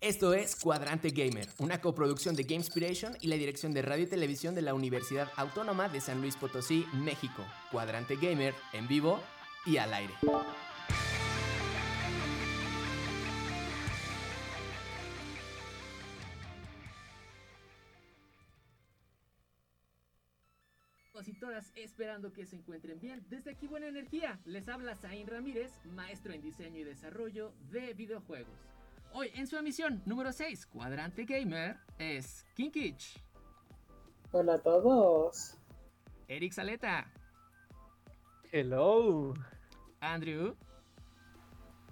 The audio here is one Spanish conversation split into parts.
Esto es Cuadrante Gamer, una coproducción de Gamespiration y la dirección de radio y televisión de la Universidad Autónoma de San Luis Potosí, México. Cuadrante Gamer, en vivo y al aire. esperando que se encuentren bien. Desde aquí Buena Energía, les habla Zain Ramírez, maestro en diseño y desarrollo de videojuegos. Hoy en su emisión número 6, Cuadrante Gamer, es Kinkich. Hola a todos. Eric Saleta. Hello. Andrew.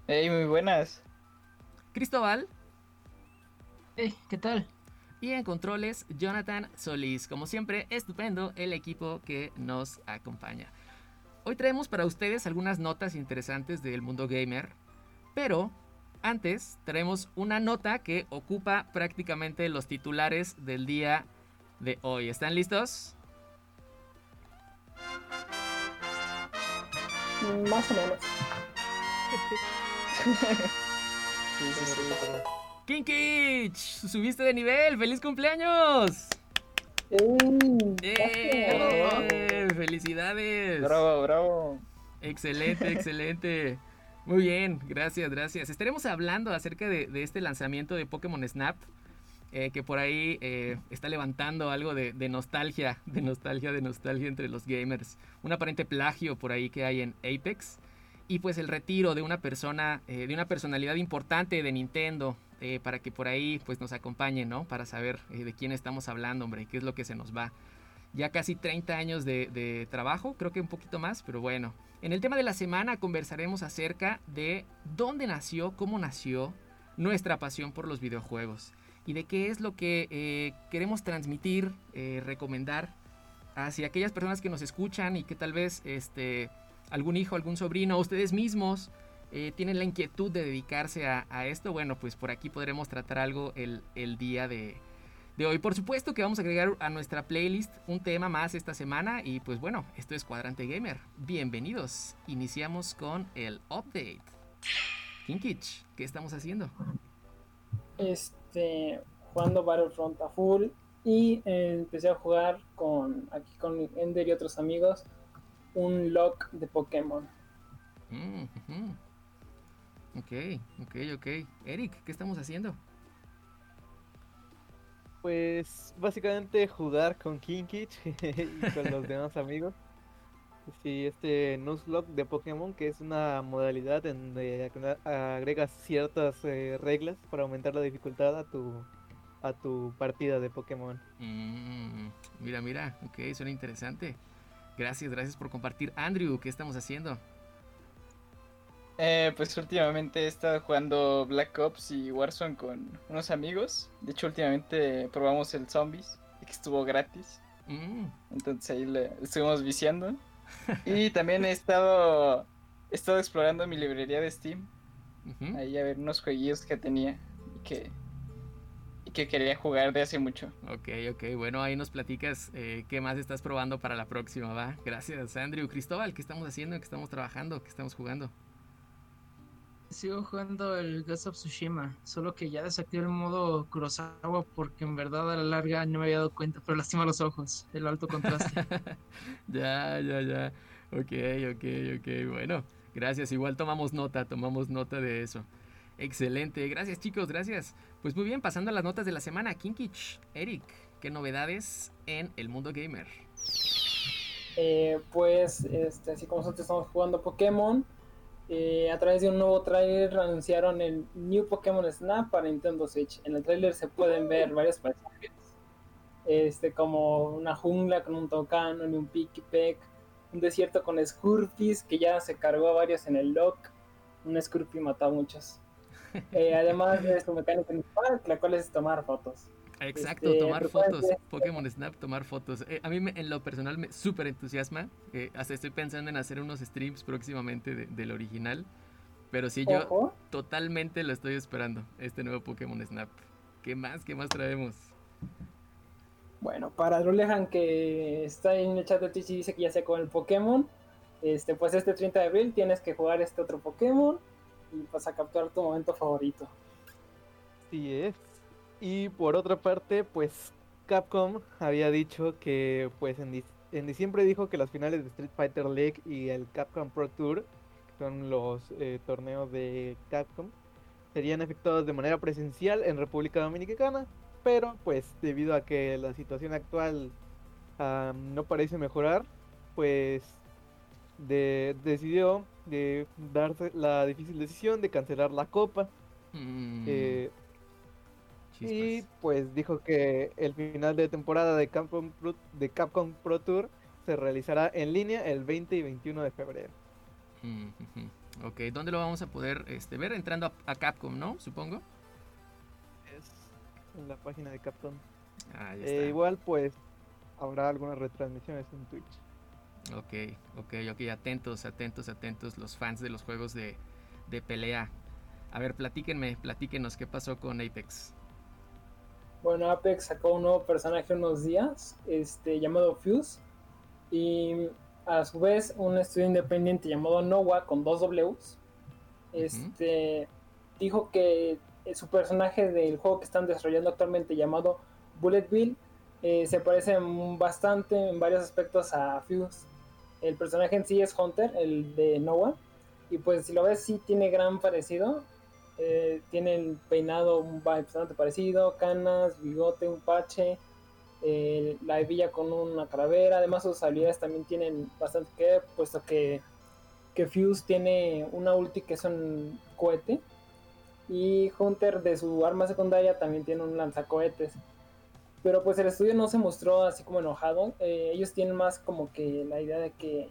Hey, muy buenas. Cristóbal. Hey, ¿qué tal? Y en controles, Jonathan Solís. Como siempre, estupendo el equipo que nos acompaña. Hoy traemos para ustedes algunas notas interesantes del mundo gamer. Pero antes traemos una nota que ocupa prácticamente los titulares del día de hoy. ¿Están listos? Más o menos. Kinkich, subiste de nivel, feliz cumpleaños. ¡Eh! ¡Felicidades! Bravo, bravo. Excelente, excelente. Muy bien, gracias, gracias. Estaremos hablando acerca de, este lanzamiento de Pokémon Snap, eh, que por ahí eh, está levantando algo de, nostalgia, de nostalgia, de nostalgia entre los gamers. Un aparente plagio por ahí que hay en Apex. Y pues el retiro de una persona, de una personalidad importante de Nintendo, eh, para que por ahí pues nos acompañen, ¿no? Para saber eh, de quién estamos hablando, hombre, qué es lo que se nos va. Ya casi 30 años de, trabajo, creo que un poquito más, pero bueno. En el tema de la semana conversaremos acerca de dónde nació, cómo nació nuestra pasión por los videojuegos y de qué es lo que eh, queremos transmitir, recomendar hacia aquellas personas que nos escuchan y que tal vez este, algún hijo, algún sobrino, ustedes mismos eh, tienen la inquietud de dedicarse a, esto, bueno, pues por aquí podremos tratar algo el, día de, hoy. Por supuesto que vamos a agregar a nuestra playlist un tema más esta semana y pues bueno, esto es Cuadrante Gamer. Bienvenidos. Iniciamos con el update. Kinkich, ¿qué estamos haciendo? Este, jugando Battlefront a full y eh, empecé a jugar con aquí con Ender y otros amigos un lock de Pokémon. Mm, Ok, ok, ok. Eric, ¿qué estamos haciendo? Pues básicamente jugar con Kinkich y con los demás amigos. Sí, este Nuzlocke de Pokémon, que es una modalidad en donde agregas ciertas eh, reglas para aumentar la dificultad a tu a tu partida de Pokémon. Mm, mira, mira, ok, suena interesante. Gracias, gracias por compartir. Andrew, ¿qué estamos haciendo? Eh, pues últimamente he estado jugando Black Ops y Warzone con unos amigos. De hecho, últimamente probamos el Zombies, que estuvo gratis. Mm. Entonces ahí le estuvimos viciando. y también he estado, he estado explorando mi librería de Steam. Ahí a ver unos jueguillos que tenía y que, y que quería jugar de hace mucho. Ok, ok. Bueno, ahí nos platicas eh, qué más estás probando para la próxima, ¿va? Gracias, Andrew. Cristóbal, ¿qué estamos haciendo? ¿Qué estamos trabajando? ¿Qué estamos jugando? Sigo jugando el Ghost of Tsushima, solo que ya desactivé el modo Kurosawa porque en verdad a la larga no me había dado cuenta, pero lastima los ojos, el alto contraste. ya, ya, ya. Ok, ok, ok. Bueno, gracias. Igual tomamos nota, tomamos nota de eso. Excelente. Gracias, chicos, gracias. Pues muy bien, pasando a las notas de la semana. Kinkich, Eric, ¿qué novedades en el mundo gamer? Eh, pues, este, así como nosotros estamos jugando Pokémon eh, a través de un nuevo trailer anunciaron el New Pokémon Snap para Nintendo Switch. En el trailer se pueden ver varios paisajes, este, como una jungla con un Tocano y un Pikipek, un desierto con Scurpies que ya se cargó a varios en el lock, un Scurpy mató a muchos. Eh, además de su mecánica principal, la cual es tomar fotos. Exacto, este, tomar fotos. Pokémon Snap, tomar fotos. Eh, a mí en lo personal me súper entusiasma. Eh, hasta estoy pensando en hacer unos streams próximamente del original. Pero sí, yo totalmente lo estoy esperando, este nuevo Pokémon Snap. ¿Qué más? ¿Qué más traemos? Bueno, para Rulehan que está en el chat de Twitch y dice que ya sé con el Pokémon, este, pues este 30 de abril tienes que jugar este otro Pokémon y vas a capturar tu momento favorito. Así es. Y por otra parte, pues Capcom había dicho que pues en, en diciembre dijo que las finales de Street Fighter League y el Capcom Pro Tour, que son los eh, torneos de Capcom, serían efectuados de manera presencial en República Dominicana, pero pues debido a que la situación actual no parece mejorar, pues decidió de darse la difícil decisión de cancelar la copa. Mm. Eh, y pues dijo que el final de temporada de Capcom, Pro, de Capcom Pro Tour se realizará en línea el 20 y 21 de febrero. Mm, ok, ¿dónde lo vamos a poder este, ver? Entrando a, Capcom, ¿no? Supongo. Es en la página de Capcom. Ah, eh, igual pues habrá algunas retransmisiones en Twitch. Ok, ok, ok, atentos, atentos, atentos los fans de los juegos de, de pelea. A ver, platíquenme, platíquenos qué pasó con Apex. Bueno, Apex sacó un nuevo personaje unos días, este, llamado Fuse, y a su vez un estudio independiente llamado Noah con dos Ws, este, dijo que su personaje del juego que están desarrollando actualmente llamado Bullet Bill eh, se parece bastante en varios aspectos a Fuse. El personaje en sí es Hunter, el de Noah. Y pues si lo ves, sí tiene gran parecido. Eh, tiene el peinado bastante parecido, canas, bigote, un pache, eh, la hebilla con una calavera. Además, sus habilidades también tienen bastante que ver, puesto que, que Fuse tiene una ulti que es un cohete. Y Hunter de su arma secundaria también tiene un lanzacohetes pero pues el estudio no se mostró así como enojado. Eh, ellos tienen más como que la idea de que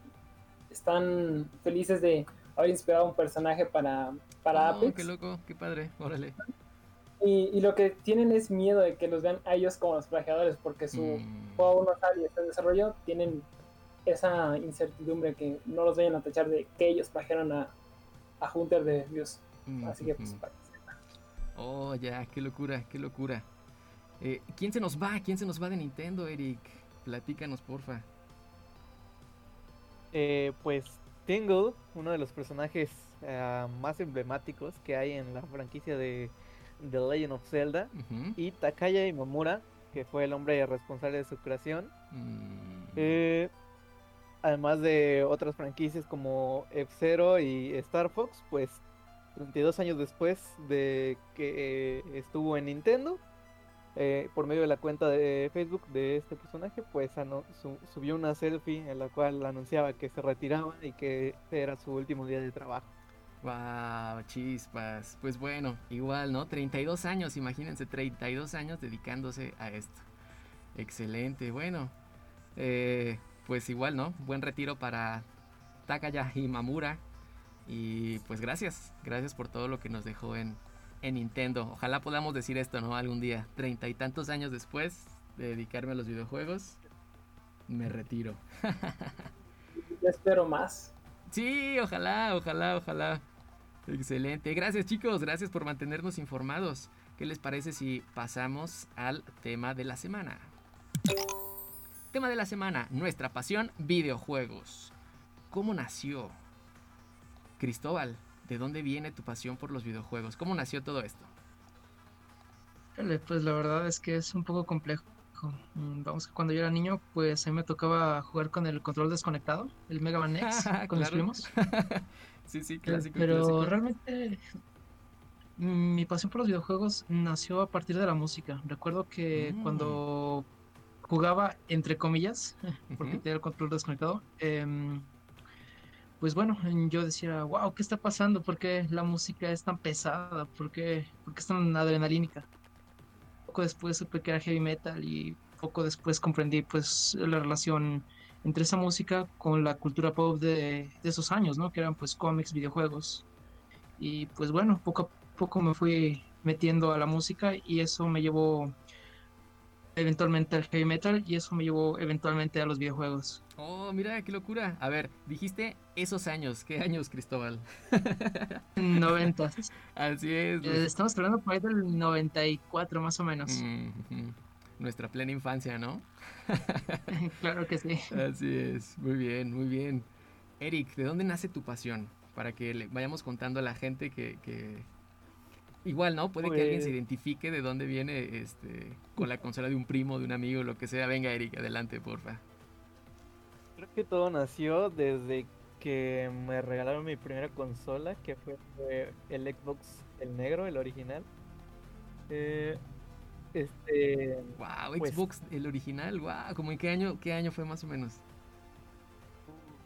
están felices de haber inspirado un personaje para, para oh, Apex. Qué loco, qué padre, órale. Y, y, lo que tienen es miedo de que los vean a ellos como los plagiadores, porque su mm. juego no sale y está en desarrollo, tienen esa incertidumbre que no los vayan a tachar de que ellos plagiaron a, a Hunter de Dios. Así que pues... Oh, ya, qué locura, qué locura. Eh, ¿Quién se nos va? ¿Quién se nos va de Nintendo, Eric? Platícanos, porfa. Eh, pues Tingle, uno de los personajes eh, más emblemáticos que hay en la franquicia de The Legend of Zelda, y Takaya Imamura, que fue el hombre responsable de su creación. Mm. además de otras franquicias como F-Zero y Star Fox, pues 32 años después de que estuvo en Nintendo, eh, por medio de la cuenta de Facebook de este personaje, pues subió una selfie en la cual anunciaba que se retiraba y que era su último día de trabajo. Wow, chispas. Pues bueno, igual, ¿no? 32 años, imagínense, 32 años dedicándose a esto. Excelente, bueno. Eh, pues igual, ¿no? Buen retiro para Takaya y Mamura. Y pues gracias, gracias por todo lo que nos dejó en, en Nintendo. Ojalá podamos decir esto, ¿no? Algún día. Treinta y tantos años después de dedicarme a los videojuegos, me retiro. Ya espero más. Sí, ojalá, ojalá, ojalá. Excelente. Gracias chicos, gracias por mantenernos informados. ¿Qué les parece si pasamos al tema de la semana? Tema de la semana, nuestra pasión, videojuegos. ¿Cómo nació? Cristóbal, ¿De dónde viene tu pasión por los videojuegos? ¿Cómo nació todo esto? Pues la verdad es que es un poco complejo. Mm, vamos, cuando yo era niño, pues a mí me tocaba jugar con el control desconectado, el Mega Man X, con los primos. sí, sí, clásico. Pero realmente mi pasión por los videojuegos nació a partir de la música. Recuerdo que mm. cuando jugaba, entre comillas, porque tenía el control desconectado, eh, pues bueno, yo decía, wow, ¿qué está pasando? ¿Por qué la música es tan pesada? ¿Por qué, es tan adrenalínica? Poco después supe que era heavy metal y poco después comprendí pues la relación entre esa música con la cultura pop de, de esos años, ¿no? Que eran pues cómics, videojuegos. Y pues bueno, poco a poco me fui metiendo a la música y eso me llevó eventualmente al heavy metal y eso me llevó eventualmente a los videojuegos. Oh, mira, qué locura. A ver, dijiste esos años. ¿Qué años, Cristóbal? 90. Así es. Eh, estamos hablando por ahí del 94 más o menos. Nuestra plena infancia, ¿no? claro que sí. Así es. Muy bien, muy bien. Eric, ¿de dónde nace tu pasión? Para que le vayamos contando a la gente que, igual, ¿no? Puede que alguien se Pues identifique de dónde viene este con la consola de un primo, de un amigo, lo que sea. Venga, Eric, adelante, porfa. Creo que todo nació desde que me regalaron mi primera consola, que fue fue el Xbox, el negro, el original. Eh, este, Wow, Pues- Xbox, el original, wow, ¿cómo en qué año, qué año fue más o menos?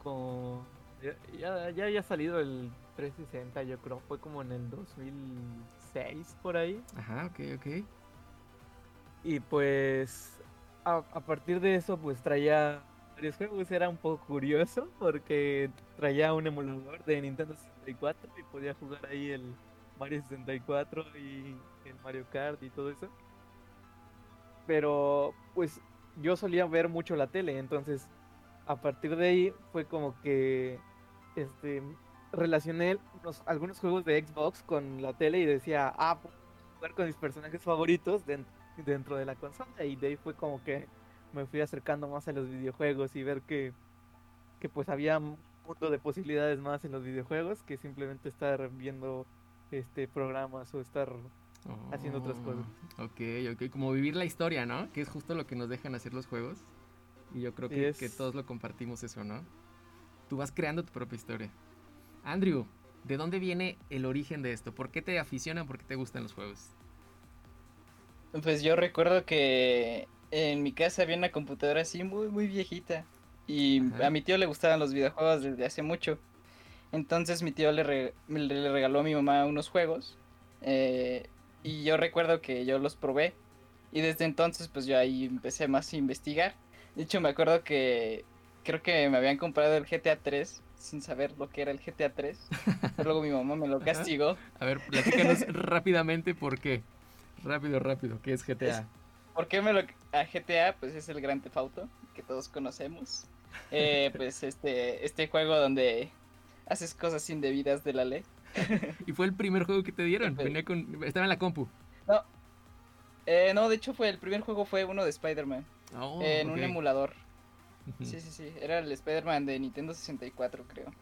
como ya, ya, ya había salido el 360, yo creo, fue como en el 2006 por ahí. Ajá, ok, ok. Y pues a, a partir de eso pues traía varios juegos, era un poco curioso porque traía un emulador de Nintendo 64 y podía jugar ahí el Mario 64 y el Mario Kart y todo eso. Pero pues yo solía ver mucho la tele, entonces a partir de ahí fue como que este relacioné unos- algunos juegos de Xbox con la tele y decía, ah, puedo jugar con mis personajes favoritos den- dentro de la consola y de ahí fue como que me fui acercando más a los videojuegos y ver que, que pues había un mundo de posibilidades más en los videojuegos que simplemente estar viendo este programas o estar haciendo otras cosas. Oh, Ok, ok, como vivir la historia, ¿no? Que es justo lo que nos dejan hacer los juegos. Y yo creo que, es- que todos lo compartimos eso, ¿no? Tú vas creando tu propia historia. Andrew, ¿de dónde viene el origen de esto? ¿Por qué te aficionan? ¿Por qué te gustan los juegos? Pues yo recuerdo que en mi casa había una computadora así muy, muy viejita. Y Ajá. a mi tío le gustaban los videojuegos desde hace mucho. Entonces mi tío le, re- le regaló a mi mamá unos juegos. eh, y yo recuerdo que yo los probé. Y desde entonces pues yo ahí empecé más a investigar. De hecho me acuerdo que creo que me habían comprado el GTA 3 sin saber lo que era el GTA 3. Pero luego mi mamá me lo Ajá. castigó. A ver, platícanos rápidamente por qué. Rápido, rápido, ¿qué es GTA? ¿Por qué me lo a GTA? Pues es el Gran Theft Auto que todos conocemos. Eh, pues este este juego donde haces cosas indebidas de la ley. Y fue el primer juego que te dieron. Venía con, estaba en la compu. Eh, no, de hecho fue el primer juego fue uno de Spider-Man Oh, en un emulador. Sí, sí, sí, era el Spider-Man de Nintendo 64, creo.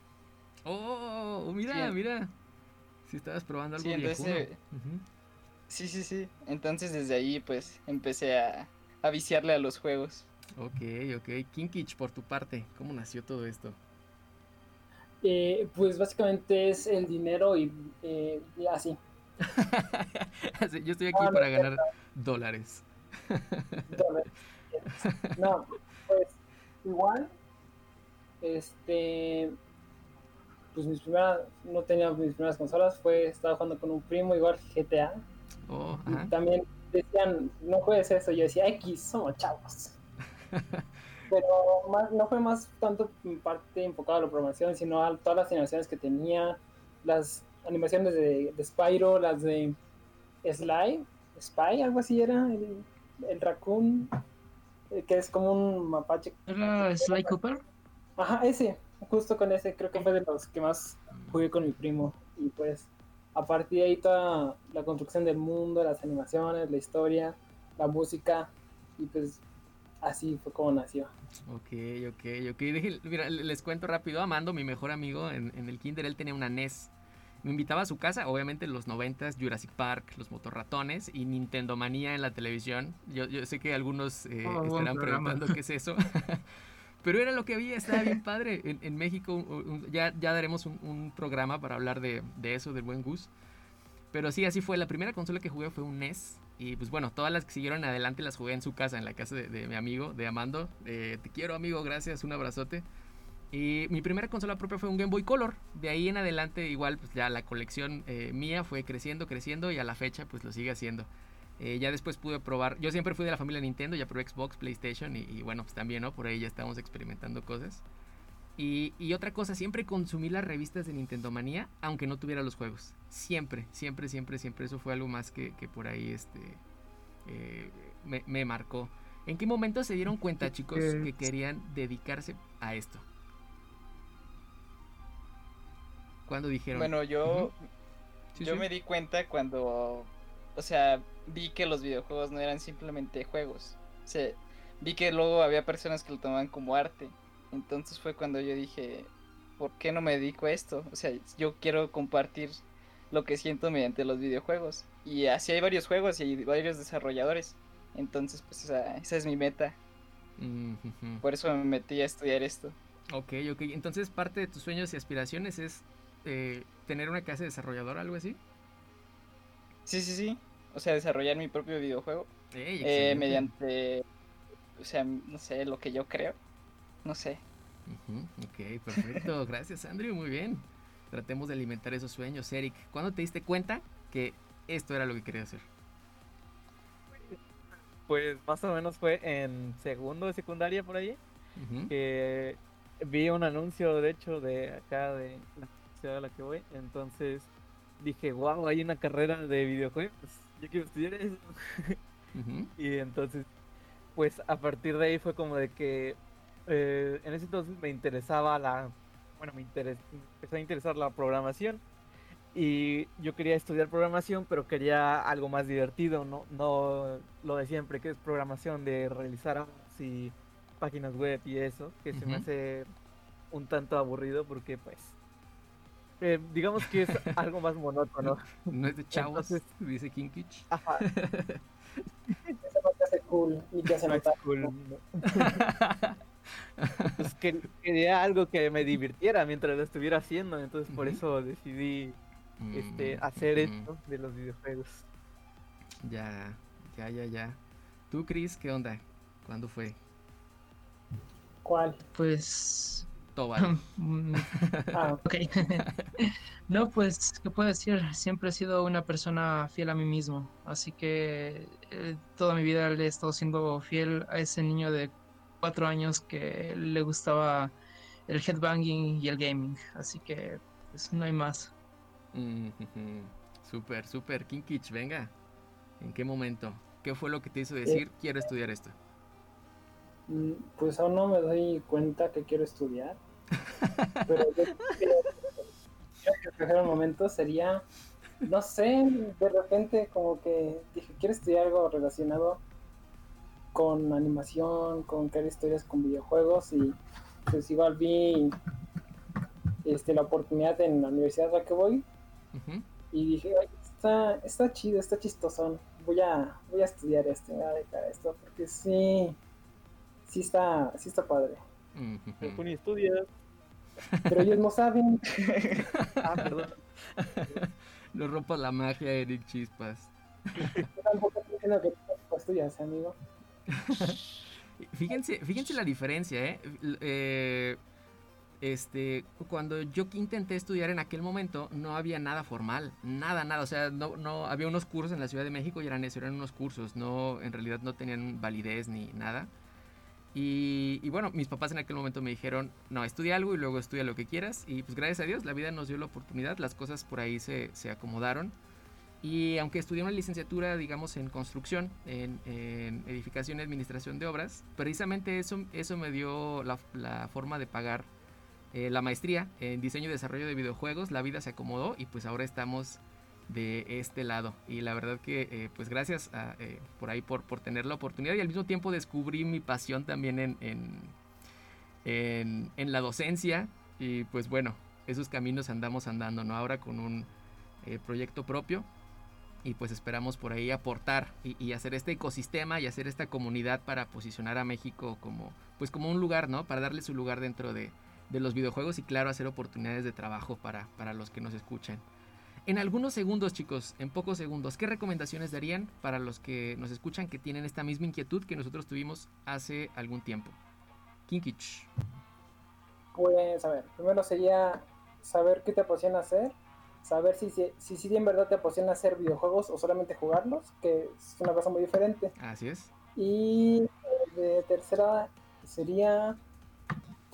Oh, mira, Sí. mira. Si estabas probando algo Sí, entonces. Sí, sí, sí. Entonces desde ahí pues empecé a, a viciarle a los juegos. Ok, ok. Kinkich, por tu parte, ¿cómo nació todo esto? Eh, pues básicamente es el dinero y eh, y así. Sí, Yo estoy aquí no, para ganar dólares. Entonces, No, pues igual, este, pues mis primeras, no tenía mis primeras consolas, fue, estaba jugando con un primo, igual GTA, Oh, ajá. también decían, no juegues eso, yo decía, X, somos chavos. Pero más, no fue más tanto en parte enfocado a la programación, sino a todas las animaciones que tenía, las animaciones de, de Spyro, las de Sly, Spy, algo así era, el, el raccoon, eh, que es como un mapache. ¿Era Sly Cooper? Ajá, ese, justo con ese, creo que fue de los que más jugué con mi primo. Y pues, a partir de ahí toda la construcción del mundo, las animaciones, la historia, la música, y pues así fue como nació. Ok, ok, ok. Deje- mira, le- les cuento rápido. Amando, mi mejor amigo en, en el kinder, él tenía una NES. Me invitaba a su casa, obviamente en los 90 Jurassic Park, los motorratones y Nintendo Manía en la televisión. Yo, yo sé que algunos eh, Oh, estarán preguntando qué es eso. Pero era lo que había, estaba bien padre. En, en México un- ya, ya daremos un, programa para hablar de, de eso, del buen Gus. Pero sí, así fue. La primera consola que jugué fue un NES. Y pues bueno, todas las que siguieron adelante las jugué en su casa, en la casa de, mi amigo, de Amando. Te quiero, amigo, gracias, un abrazote. Y mi primera consola propia fue un Game Boy Color. De ahí en adelante, igual, pues ya la colección eh, mía fue creciendo, creciendo y a la fecha, pues lo sigue haciendo. Eh, ya después pude probar. Yo siempre fui de la familia Nintendo, ya probé Xbox, PlayStation y, y bueno, pues también, ¿no? Por ahí ya estamos experimentando cosas. Y, y otra cosa, siempre consumí las revistas de Nintendo Manía, aunque no tuviera los juegos. Siempre, siempre, siempre, siempre. Eso fue algo más que, que por ahí este, eh, me, me marcó. ¿En qué momento se dieron cuenta, chicos, que querían dedicarse a esto? ¿Cuándo dijeron? Bueno, yo. Sí, yo sí. me di cuenta cuando, o sea, vi que los videojuegos no eran simplemente juegos. O sea, vi que luego había personas que lo tomaban como arte. Entonces fue cuando yo dije, ¿por qué no me dedico a esto? O sea, yo quiero compartir lo que siento mediante los videojuegos. Y así hay varios juegos y hay varios desarrolladores. Entonces, pues esa, esa es mi meta. Por eso me metí a estudiar esto. Ok, ok. Entonces, parte de tus sueños y aspiraciones es eh, tener una casa de desarrollador, algo así. Sí, sí, sí. O sea, desarrollar mi propio videojuego. eh, mediante, o sea, no sé, lo que yo creo. No sé. Ok, perfecto. Gracias, Andrew. Muy bien. Tratemos de alimentar esos sueños. Eric, ¿cuándo te diste cuenta que esto era lo que querías hacer? Pues más o menos fue en segundo de secundaria por ahí. Que vi un anuncio, de hecho, de acá de la ciudad a la que voy. Entonces dije, wow, hay una carrera de videojuegos. Yo quiero estudiar eso. y entonces, pues a partir de ahí fue como de que eh, en ese entonces me interesaba la, bueno, me empezó a interesar la programación y yo quería estudiar programación, pero quería algo más divertido, no, no lo de siempre, que es programación de realizar apps y páginas web y eso, que se me hace un tanto aburrido porque pues eh, digamos que es algo más monótono. No es de chavos, dice Kinkich. Ajá. Eso no te hace cool, ni te hace notar. Cool. pues quería algo que me divirtiera mientras lo estuviera haciendo, entonces por eso decidí este, mm, hacer esto de los videojuegos. Ya, ya, ya, ya. ¿Tú, Chris, qué onda? ¿Cuándo fue? ¿Cuál? Pues... Tobal. Mm, ah. ok. no, pues, ¿qué puedo decir? Siempre he sido una persona fiel a mí mismo. Así que eh, toda mi vida le he estado siendo fiel a ese niño de cuatro años que le gustaba el headbanging y el gaming. Así que, pues, no hay más. Súper, súper. Kinkich, venga. ¿En qué momento? ¿Qué fue lo que te hizo decir, eh, quiero estudiar esto? Pues aún no me doy cuenta que quiero estudiar. pero yo creo que el primer momento sería, no sé, de repente como que dije, quiero estudiar algo relacionado con animación, con crear historias con videojuegos y pues igual vi este, la oportunidad en la universidad a la que voy y dije, está, está chido, está chistoso Voy a, voy a estudiar esto, voy a dejar esto, porque sí, sí está, sí está padre. Uh estudias. Pero ellos no saben. ah, perdón. No rompas la magia, Eric Chispas. Yo tampoco estoy diciendo que tú estudias, amigo. fíjense, fíjense la diferencia, ¿eh? eh este, cuando yo intenté estudiar en aquel momento, no había nada formal, nada, nada, o sea, no, no, había unos cursos en la Ciudad de México y eran eso, eran unos cursos, no, en realidad no tenían validez ni nada. Y, bueno, mis papás en aquel momento me dijeron, no, estudia algo y luego estudia lo que quieras. Y pues gracias a Dios, la vida nos dio la oportunidad, las cosas por ahí se, se acomodaron. Y aunque estudié una licenciatura, digamos, en construcción, en, edificación y administración de obras, precisamente eso, eso me dio la, forma de pagar eh, la maestría en diseño y desarrollo de videojuegos, la vida se acomodó y pues ahora estamos de este lado. Y la verdad que eh, pues gracias eh, por ahí por, por tener la oportunidad y al mismo tiempo descubrí mi pasión también en, en, en, la docencia y pues bueno, esos caminos andamos andando, ¿no? Ahora con un proyecto propio y pues esperamos por ahí aportar y, y, hacer este ecosistema y hacer esta comunidad para posicionar a México como pues como un lugar, ¿no? Para darle su lugar dentro de, de los videojuegos y claro, hacer oportunidades de trabajo para, para los que nos escuchan. En algunos segundos, chicos, en pocos segundos, ¿qué recomendaciones darían para los que nos escuchan que tienen esta misma inquietud que nosotros tuvimos hace algún tiempo? Kinkich. Pues, a ver, primero sería saber qué te apasiona hacer, saber si si, si, si en verdad te apasiona hacer videojuegos o solamente jugarlos, que es una cosa muy diferente. Así es. Y de tercera sería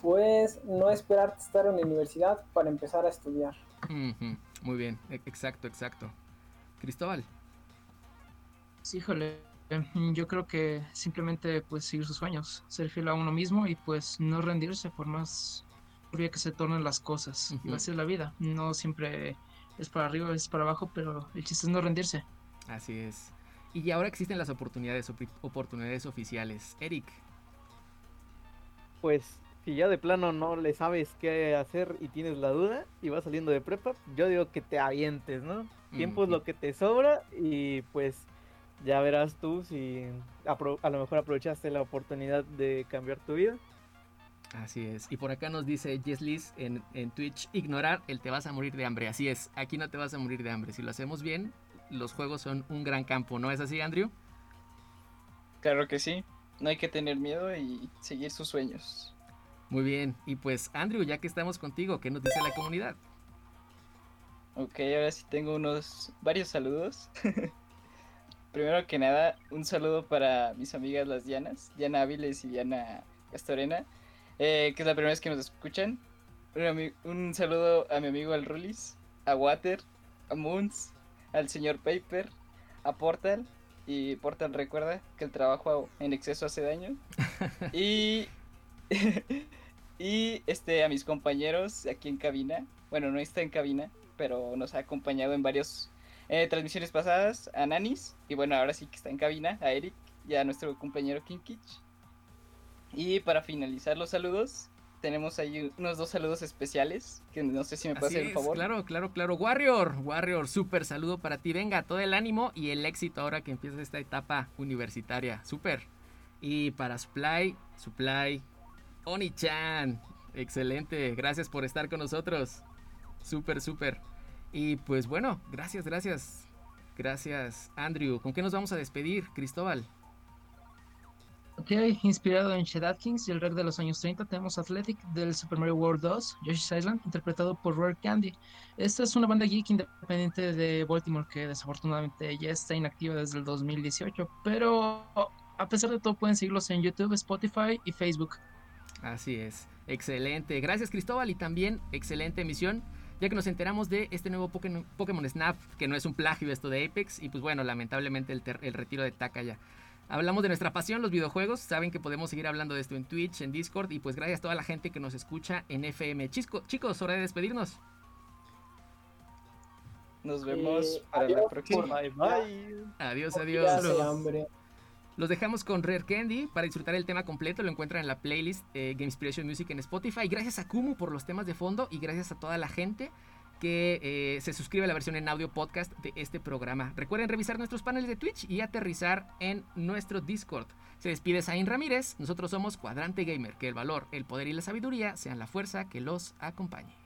pues no esperar estar en la universidad para empezar a estudiar. Muy bien, e-, exacto, exacto. Cristóbal. Sí, híjole, yo creo que simplemente pues seguir sus sueños, ser fiel a uno mismo y pues no rendirse por más fría que se tornen las cosas. Así es la vida, no siempre es para arriba, es para abajo, pero el chiste es no rendirse. Así es. Y ahora existen las oportunidades, oportunidades oficiales. Eric. Pues si ya de plano no le sabes qué hacer y tienes la duda y vas saliendo de prepa, yo digo que te avientes, ¿no? Tiempo es lo que te sobra y pues ya verás tú si a lo mejor aprovechaste la oportunidad de cambiar tu vida. Así es. Y por acá nos dice Jess en, en Twitch, ignorar el te vas a morir de hambre. Así es, aquí no te vas a morir de hambre. Si lo hacemos bien, los juegos son un gran campo, ¿no es así, Andrew? Claro que sí. No hay que tener miedo y seguir sus sueños. Muy bien, y pues Andrew, ya que estamos contigo, ¿qué nos dice la comunidad? Ok, ahora sí tengo unos varios saludos. Primero que nada, un saludo para mis amigas las Dianas, Diana Áviles y Diana Castorena, eh, que es la primera vez que nos escuchan. Un, saludo a mi amigo El Rulis, a Water, a Moons, al señor Paper, a Portal, y Portal recuerda que el trabajo en exceso hace daño. y y este a mis compañeros aquí en cabina. Bueno, no está en cabina, pero nos ha acompañado en varias eh, transmisiones pasadas. A Nanis. Y bueno, ahora sí que está en cabina. A Eric y a nuestro compañero Kinkich. Y para finalizar los saludos, tenemos ahí unos dos saludos especiales. Que no sé si me puede hacer el favor. Claro, claro, claro. Warrior, Warrior, súper saludo para ti. Venga, todo el ánimo y el éxito ahora que empieza esta etapa universitaria. Súper. Y para Supply, Supply, Oni-chan, excelente, gracias por estar con nosotros. Súper, súper. Y pues bueno, gracias, gracias. Gracias, Andrew. ¿Con qué nos vamos a despedir, Cristóbal? Ok, inspirado en Shed Atkins y el rey de los años 30, tenemos Athletic del Super Mario World 2, Yoshi's Island, interpretado por Rare Candy. Esta es una banda geek independiente de Baltimore que desafortunadamente ya está inactiva desde el 2018, pero a pesar de todo pueden seguirlos en YouTube, Spotify y Facebook. Así es, excelente. Gracias Cristóbal y también excelente emisión, ya que nos enteramos de este nuevo Pokémon, Snap, que no es un plagio esto de Apex, y pues bueno, lamentablemente el, el retiro de Takaya. Hablamos de nuestra pasión, los videojuegos. Saben que podemos seguir hablando de esto en Twitch, en Discord. Y pues gracias a toda la gente que nos escucha en FM. Chisco, chicos, hora de despedirnos. Nos vemos para la próxima. Bye bye. Adiós, adiós. Los dejamos con Rare Candy para disfrutar el tema completo. Lo encuentran en la playlist eh, Game Inspiration Music en Spotify. Gracias a Kumu por los temas de fondo y gracias a toda la gente que eh, se suscribe a la versión en audio podcast de este programa. Recuerden revisar nuestros paneles de Twitch y aterrizar en nuestro Discord. Se despide Zain Ramírez. Nosotros somos Cuadrante Gamer. Que el valor, el poder y la sabiduría sean la fuerza que los acompañe.